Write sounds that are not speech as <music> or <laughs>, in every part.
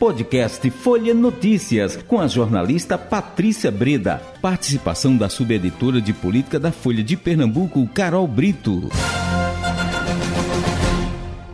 Podcast Folha Notícias, com a jornalista Patrícia Breda. Participação da subeditora de política da Folha de Pernambuco, Carol Brito.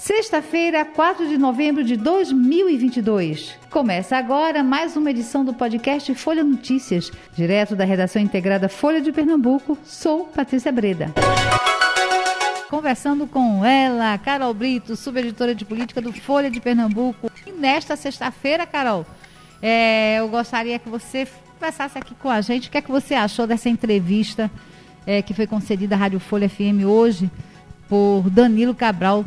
Sexta-feira, 4 de novembro de 2022. Começa agora mais uma edição do podcast Folha Notícias, direto da redação integrada Folha de Pernambuco. Sou Patrícia Breda conversando com ela, Carol Brito, subeditora de política do Folha de Pernambuco. E nesta sexta-feira, Carol, é, eu gostaria que você conversasse aqui com a gente. O que é que você achou dessa entrevista é, que foi concedida à Rádio Folha FM hoje por Danilo Cabral?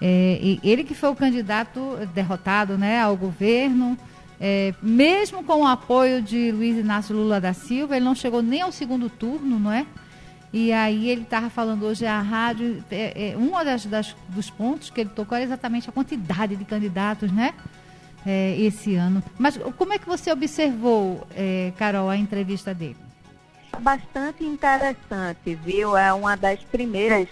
É, ele que foi o candidato derrotado né, ao governo. É, mesmo com o apoio de Luiz Inácio Lula da Silva, ele não chegou nem ao segundo turno, não é? E aí ele estava falando hoje à rádio, é, é, um das, das, dos pontos que ele tocou era exatamente a quantidade de candidatos, né? É, esse ano. Mas como é que você observou, é, Carol, a entrevista dele? Bastante interessante, viu? É uma das primeiras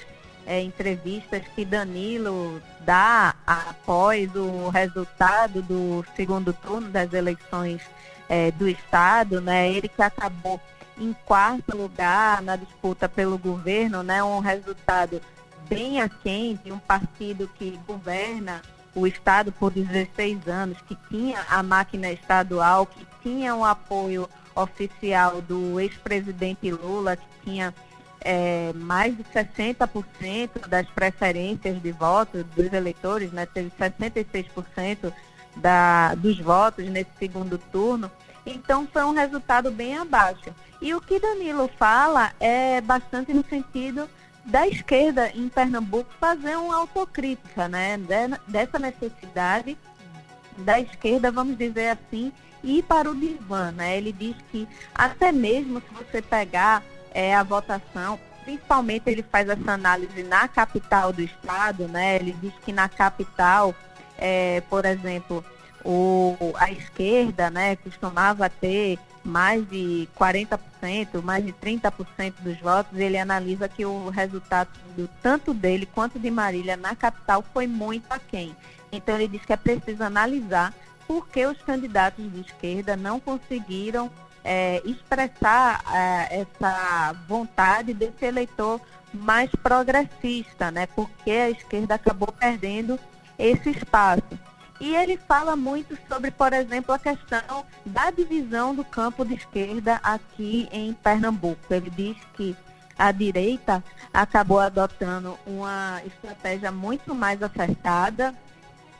é, entrevistas que Danilo dá após o resultado do segundo turno das eleições é, do Estado, né? Ele que acabou em quarto lugar na disputa pelo governo, né, um resultado bem aquém de um partido que governa o Estado por 16 anos, que tinha a máquina estadual, que tinha o um apoio oficial do ex-presidente Lula, que tinha é, mais de 60% das preferências de voto dos eleitores, né, teve 66% da, dos votos nesse segundo turno. Então foi um resultado bem abaixo. E o que Danilo fala é bastante no sentido da esquerda em Pernambuco fazer uma autocrítica, né? Dessa necessidade da esquerda, vamos dizer assim, ir para o divã, né? Ele diz que até mesmo se você pegar é, a votação, principalmente ele faz essa análise na capital do estado, né? Ele diz que na capital, é, por exemplo, o, a esquerda né, costumava ter mais de 40%, mais de 30% dos votos, ele analisa que o resultado do, tanto dele quanto de Marília na capital foi muito aquém. Então ele diz que é preciso analisar por que os candidatos de esquerda não conseguiram é, expressar é, essa vontade desse eleitor mais progressista, né? Porque a esquerda acabou perdendo esse espaço. E ele fala muito sobre, por exemplo, a questão da divisão do campo de esquerda aqui em Pernambuco. Ele diz que a direita acabou adotando uma estratégia muito mais acertada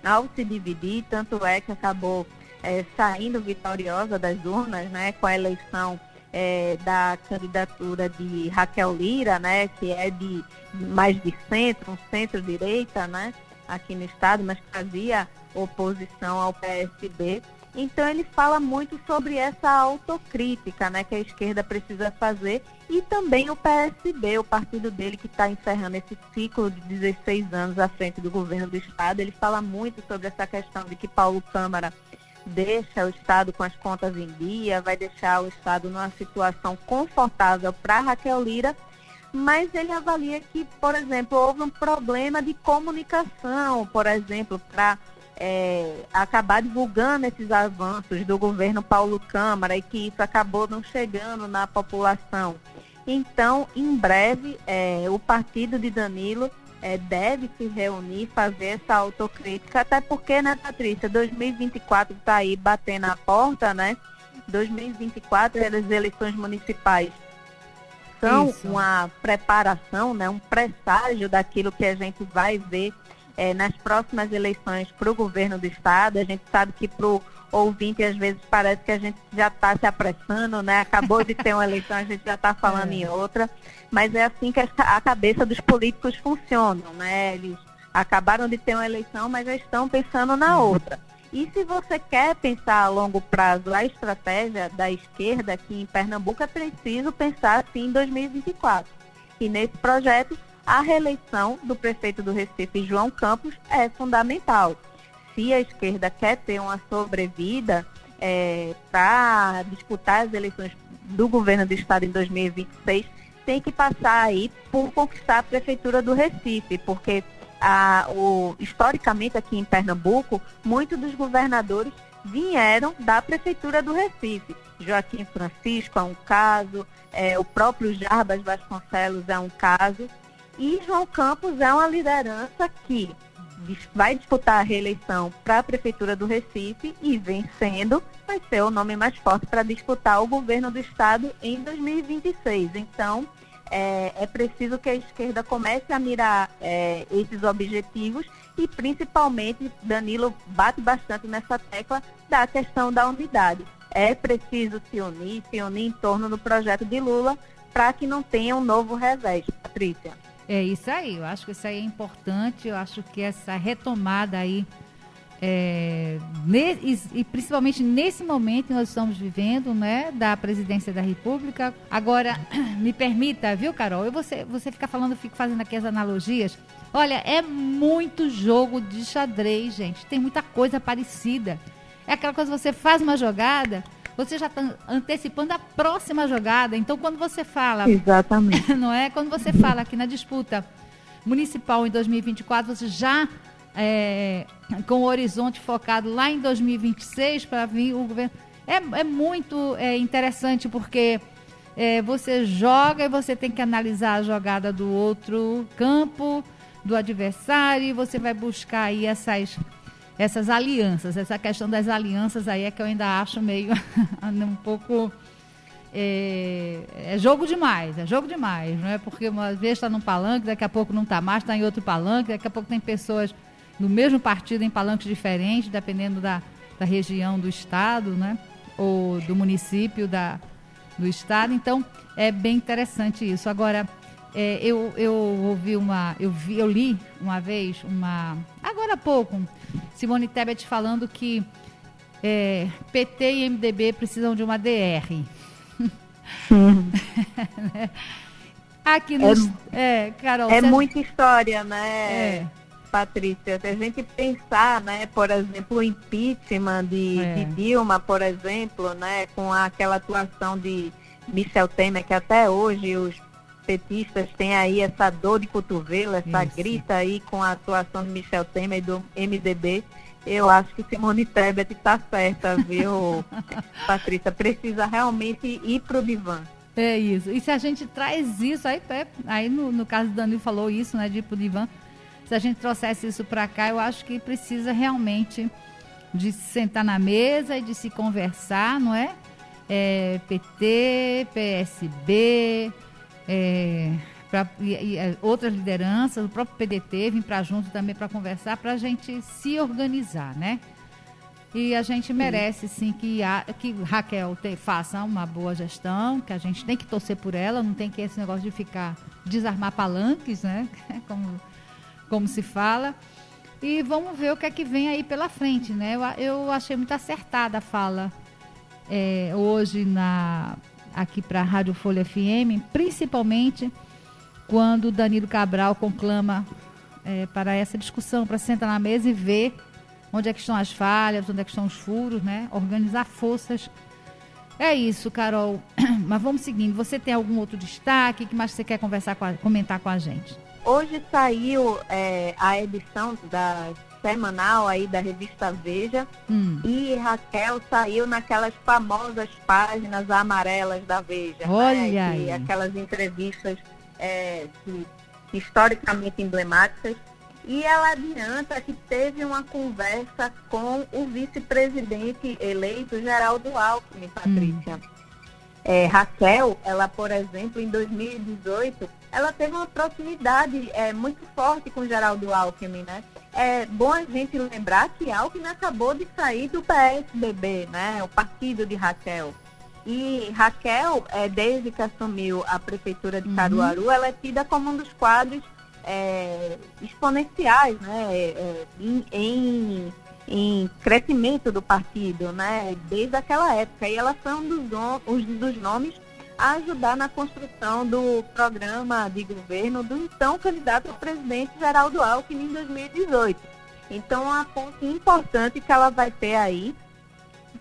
ao se dividir, tanto é que acabou é, saindo vitoriosa das urnas, né, com a eleição é, da candidatura de Raquel Lira, né, que é de mais de centro, um centro-direita, né, aqui no estado, mas fazia oposição ao PSB. Então ele fala muito sobre essa autocrítica né, que a esquerda precisa fazer e também o PSB, o partido dele que está encerrando esse ciclo de 16 anos à frente do governo do Estado. Ele fala muito sobre essa questão de que Paulo Câmara deixa o Estado com as contas em dia, vai deixar o Estado numa situação confortável para Raquel Lira mas ele avalia que, por exemplo, houve um problema de comunicação, por exemplo, para é, acabar divulgando esses avanços do governo Paulo Câmara e que isso acabou não chegando na população. Então, em breve, é, o partido de Danilo é, deve se reunir, fazer essa autocrítica, até porque, né, Patrícia, 2024 está aí batendo a porta, né? 2024 é as eleições municipais são Isso. uma preparação, né, um presságio daquilo que a gente vai ver é, nas próximas eleições para o governo do Estado. A gente sabe que para o ouvinte, às vezes, parece que a gente já está se apressando, né? Acabou de ter uma eleição, a gente já está falando é. em outra. Mas é assim que a cabeça dos políticos funcionam, né? Eles acabaram de ter uma eleição, mas já estão pensando na uhum. outra. E se você quer pensar a longo prazo a estratégia da esquerda aqui em Pernambuco, é preciso pensar assim em 2024. E nesse projeto, a reeleição do prefeito do Recife, João Campos, é fundamental. Se a esquerda quer ter uma sobrevida é, para disputar as eleições do governo do estado em 2026, tem que passar aí por conquistar a prefeitura do Recife, porque a, o, historicamente aqui em Pernambuco, muitos dos governadores vieram da Prefeitura do Recife. Joaquim Francisco é um caso, é, o próprio Jarbas Vasconcelos é um caso, e João Campos é uma liderança que vai disputar a reeleição para a Prefeitura do Recife e vencendo, vai ser o nome mais forte para disputar o governo do Estado em 2026. Então, é, é preciso que a esquerda comece a mirar é, esses objetivos e, principalmente, Danilo bate bastante nessa tecla da questão da unidade. É preciso se unir, se unir em torno do projeto de Lula para que não tenha um novo revés. Patrícia. É isso aí, eu acho que isso aí é importante, eu acho que essa retomada aí, é, ne, e, principalmente nesse momento que nós estamos vivendo, né, da presidência da República. Agora, <clears throat> me permita, viu, Carol? Eu, você, você fica falando, eu fico fazendo aqui as analogias. Olha, é muito jogo de xadrez, gente. Tem muita coisa parecida. É aquela coisa que você faz uma jogada, você já está antecipando a próxima jogada. Então, quando você fala. Exatamente. <laughs> Não é? Quando você fala aqui na disputa municipal em 2024, você já. É, com o horizonte focado lá em 2026 para vir o governo. É, é muito é, interessante porque é, você joga e você tem que analisar a jogada do outro campo, do adversário, e você vai buscar aí essas essas alianças. Essa questão das alianças aí é que eu ainda acho meio <laughs> um pouco. É, é, jogo demais, é jogo demais, não é? Porque uma vez está num palanque, daqui a pouco não está mais, está em outro palanque, daqui a pouco tem pessoas no mesmo partido em palanques diferentes, dependendo da, da região do estado, né? Ou do município da, do estado. Então, é bem interessante isso. Agora, é, eu, eu ouvi uma. Eu, vi, eu li uma vez uma. Agora há pouco, Simone Tebet falando que é, PT e MDB precisam de uma DR. <laughs> Aqui no. É, é Carol. É muita história, né? É. Patrícia, se a gente pensar, né, por exemplo, o impeachment de, é. de, Dilma, por exemplo, né, com aquela atuação de Michel Temer, que até hoje os petistas têm aí essa dor de cotovelo, essa Isso. grita aí com a atuação de Michel Temer e do MDB. Eu acho que Simone Tebet está certa, viu, <laughs> Patrícia? Precisa realmente ir para o divã. É isso. E se a gente traz isso, aí, é, aí no, no caso do Danilo falou isso, né, de ir para o divã. Se a gente trouxesse isso para cá, eu acho que precisa realmente de se sentar na mesa e de se conversar, não é? é PT, PSB, é, pra, e, e, é, outras lideranças, o próprio PDT vir para junto também para conversar, para a gente se organizar, né? E a gente merece sim que, a, que Raquel te, faça uma boa gestão, que a gente tem que torcer por ela, não tem que esse negócio de ficar desarmar palanques, né? <laughs> Como, como se fala. E vamos ver o que é que vem aí pela frente, né? Eu, eu achei muito acertada a fala é, hoje na aqui para a Rádio Folha FM, principalmente quando Danilo Cabral conclama é, para essa discussão, para sentar na mesa e ver onde é que estão as falhas, onde é que estão os furos, né? Organizar forças. É isso, Carol. <clears throat> Mas vamos seguindo. Você tem algum outro destaque? O que mais você quer conversar com a, comentar com a gente? Hoje saiu é, a edição da semanal aí da revista Veja. Hum. E Raquel saiu naquelas famosas páginas amarelas da Veja. Né? Olha né? aquelas entrevistas é, que, historicamente emblemáticas. E ela adianta que teve uma conversa com o vice-presidente eleito, Geraldo Alckmin, Patrícia. Hum. É, Raquel, ela, por exemplo, em 2018, ela teve uma proximidade é, muito forte com Geraldo Alckmin, né? É bom a gente lembrar que Alckmin acabou de sair do PSDB, né? O partido de Raquel. E Raquel, é, desde que assumiu a prefeitura de uhum. Caruaru, uhum. ela é tida como um dos quadros é, exponenciais, né? É, em, em, em, crescimento do partido, né? Desde aquela época. E ela foi um dos, um dos nomes ajudar na construção do programa de governo do então candidato a presidente Geraldo Alckmin em 2018. Então, uma ponte importante que ela vai ter aí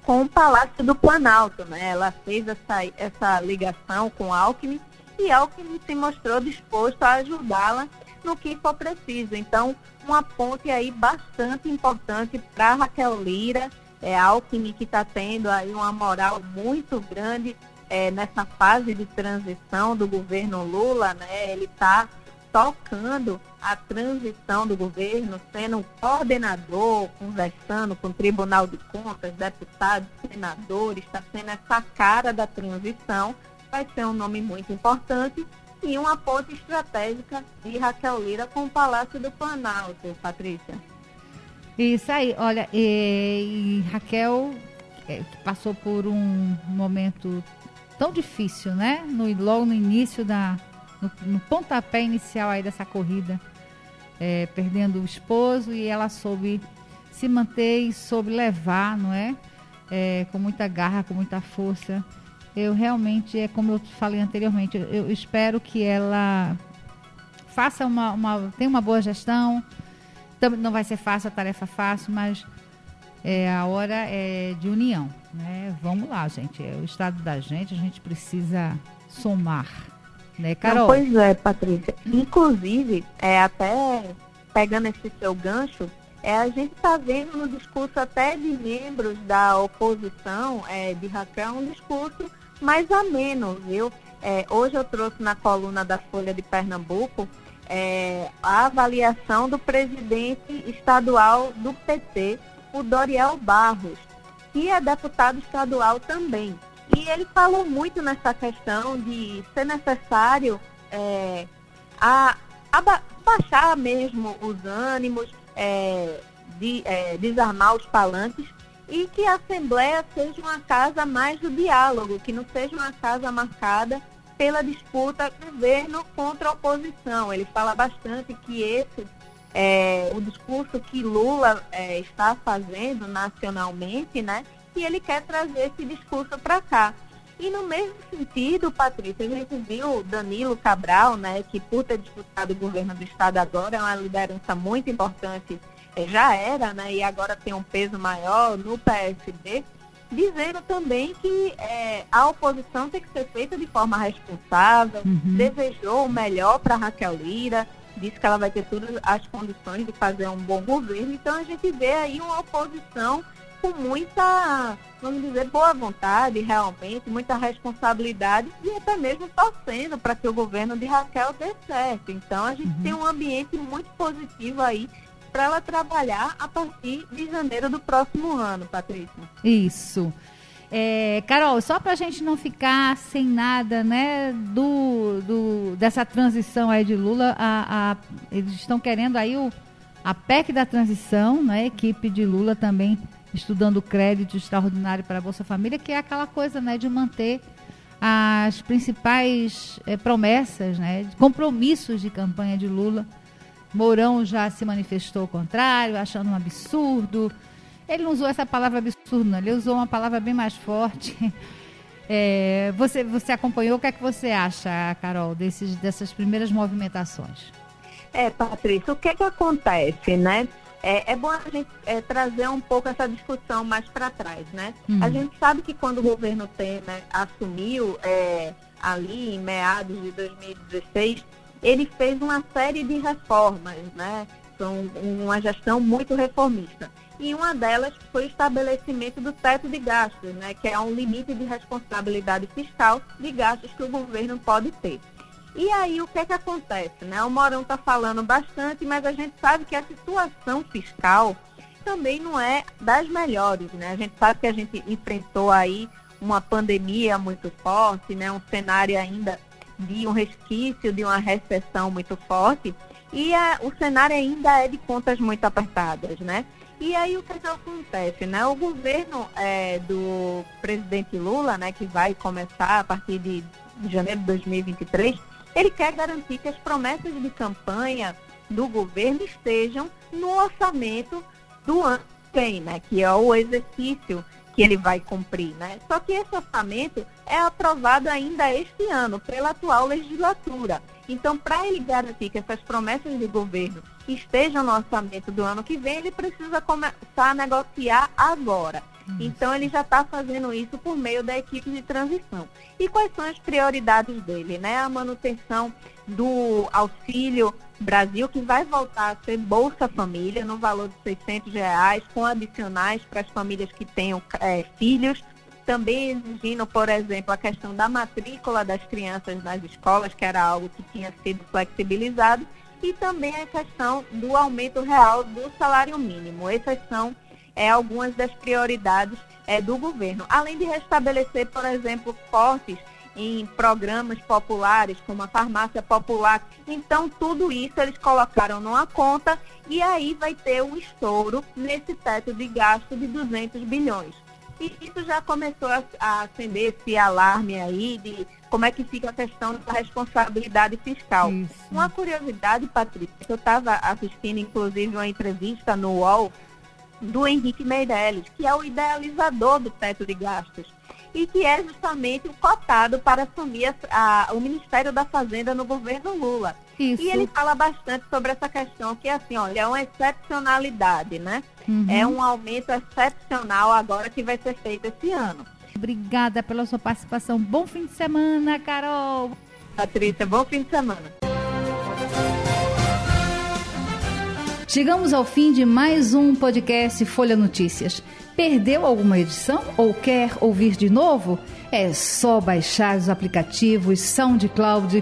com o Palácio do Planalto, né? Ela fez essa, essa ligação com Alckmin e Alckmin se mostrou disposto a ajudá-la no que for preciso. Então, uma ponte aí bastante importante para Raquel Lira É Alckmin que está tendo aí uma moral muito grande é, nessa fase de transição do governo Lula, né? Ele está tocando a transição do governo, sendo um coordenador, conversando com o Tribunal de Contas, deputados, senadores, está sendo essa cara da transição, vai ser um nome muito importante e uma ponte estratégica de Raquel Lira com o Palácio do Planalto, Patrícia. Isso aí, olha, e, e Raquel é, passou por um momento tão difícil, né? No, logo no início da. No, no pontapé inicial aí dessa corrida, é, perdendo o esposo, e ela soube se manter e soube levar, não é? é? Com muita garra, com muita força. Eu realmente, é como eu falei anteriormente, eu espero que ela faça uma, uma tenha uma boa gestão. Também não vai ser fácil a tarefa fácil, mas é, a hora é de união. Né? Vamos lá, gente. É o estado da gente, a gente precisa somar. Né, Carol? Não, pois é, Patrícia. Inclusive, é, até pegando esse seu gancho, é, a gente está vendo no discurso até de membros da oposição é, de Raquel um discurso mais ameno, viu? É, hoje eu trouxe na coluna da Folha de Pernambuco é, a avaliação do presidente estadual do PT, o Doriel Barros, que é deputado estadual também. E ele falou muito nessa questão de ser necessário é, a, a baixar mesmo os ânimos, é, de, é, desarmar os palanques e que a Assembleia seja uma casa mais do diálogo, que não seja uma casa marcada pela disputa governo contra oposição. Ele fala bastante que esse é, o discurso que Lula é, está fazendo nacionalmente, né? E ele quer trazer esse discurso para cá. E no mesmo sentido, Patrícia, a gente viu Danilo Cabral, né, que por ter disputado o governo do estado agora é uma liderança muito importante, é, já era, né, e agora tem um peso maior no PSB, dizendo também que é, a oposição tem que ser feita de forma responsável, uhum. desejou o melhor para Raquel Lira, disse que ela vai ter todas as condições de fazer um bom governo. Então a gente vê aí uma oposição com muita, vamos dizer, boa vontade realmente, muita responsabilidade e até mesmo torcendo para que o governo de Raquel dê certo. Então a gente uhum. tem um ambiente muito positivo aí para ela trabalhar a partir de janeiro do próximo ano, Patrícia. Isso. É, Carol, só para a gente não ficar sem nada, né, do, do, dessa transição aí de Lula, a, a, eles estão querendo aí o, a PEC da transição, né, a equipe de Lula também estudando crédito extraordinário para a Bolsa Família, que é aquela coisa, né, de manter as principais é, promessas, né, compromissos de campanha de Lula. Mourão já se manifestou ao contrário, achando um absurdo, ele não usou essa palavra absurdo, não. Ele usou uma palavra bem mais forte. <laughs> É, você, você acompanhou, o que é que você acha, Carol, desses, dessas primeiras movimentações? É, Patrícia, o que é que acontece, né? É, é bom a gente é, trazer um pouco essa discussão mais para trás, né? Hum. A gente sabe que quando o governo Temer assumiu é, ali em meados de 2016, ele fez uma série de reformas, né? São uma gestão muito reformista e uma delas foi o estabelecimento do teto de gastos, né, que é um limite de responsabilidade fiscal de gastos que o governo pode ter. E aí o que é que acontece? Né? O Morão está falando bastante, mas a gente sabe que a situação fiscal também não é das melhores. Né? A gente sabe que a gente enfrentou aí uma pandemia muito forte, né? um cenário ainda de um resquício de uma recessão muito forte, e a, o cenário ainda é de contas muito apertadas, né? E aí o que, que acontece, né? O governo é, do presidente Lula, né, que vai começar a partir de janeiro de 2023, ele quer garantir que as promessas de campanha do governo estejam no orçamento do ano que vem, né? Que é o exercício que ele vai cumprir, né? Só que esse orçamento é aprovado ainda este ano pela atual legislatura. Então, para ele garantir que essas promessas de governo estejam no orçamento do ano que vem, ele precisa começar a negociar agora. Então, ele já está fazendo isso por meio da equipe de transição. E quais são as prioridades dele? Né? A manutenção do auxílio Brasil, que vai voltar a ser Bolsa Família, no valor de 600 reais, com adicionais para as famílias que tenham é, filhos. Também exigindo, por exemplo, a questão da matrícula das crianças nas escolas, que era algo que tinha sido flexibilizado, e também a questão do aumento real do salário mínimo. Essas são é, algumas das prioridades é, do governo. Além de restabelecer, por exemplo, cortes em programas populares, como a farmácia popular. Então, tudo isso eles colocaram numa conta e aí vai ter um estouro nesse teto de gasto de 200 bilhões. E isso já começou a, a acender esse alarme aí de como é que fica a questão da responsabilidade fiscal. Isso. Uma curiosidade, Patrícia, que eu estava assistindo, inclusive, uma entrevista no UOL do Henrique Meirelles, que é o idealizador do teto de gastos e que é justamente o cotado para assumir a, a, o Ministério da Fazenda no governo Lula. Isso. E ele fala bastante sobre essa questão que assim, olha, é uma excepcionalidade, né? Uhum. É um aumento excepcional agora que vai ser feito esse ano. Obrigada pela sua participação. Bom fim de semana, Carol. Patrícia, bom fim de semana. Chegamos ao fim de mais um podcast Folha Notícias. Perdeu alguma edição ou quer ouvir de novo? É só baixar os aplicativos SoundCloud,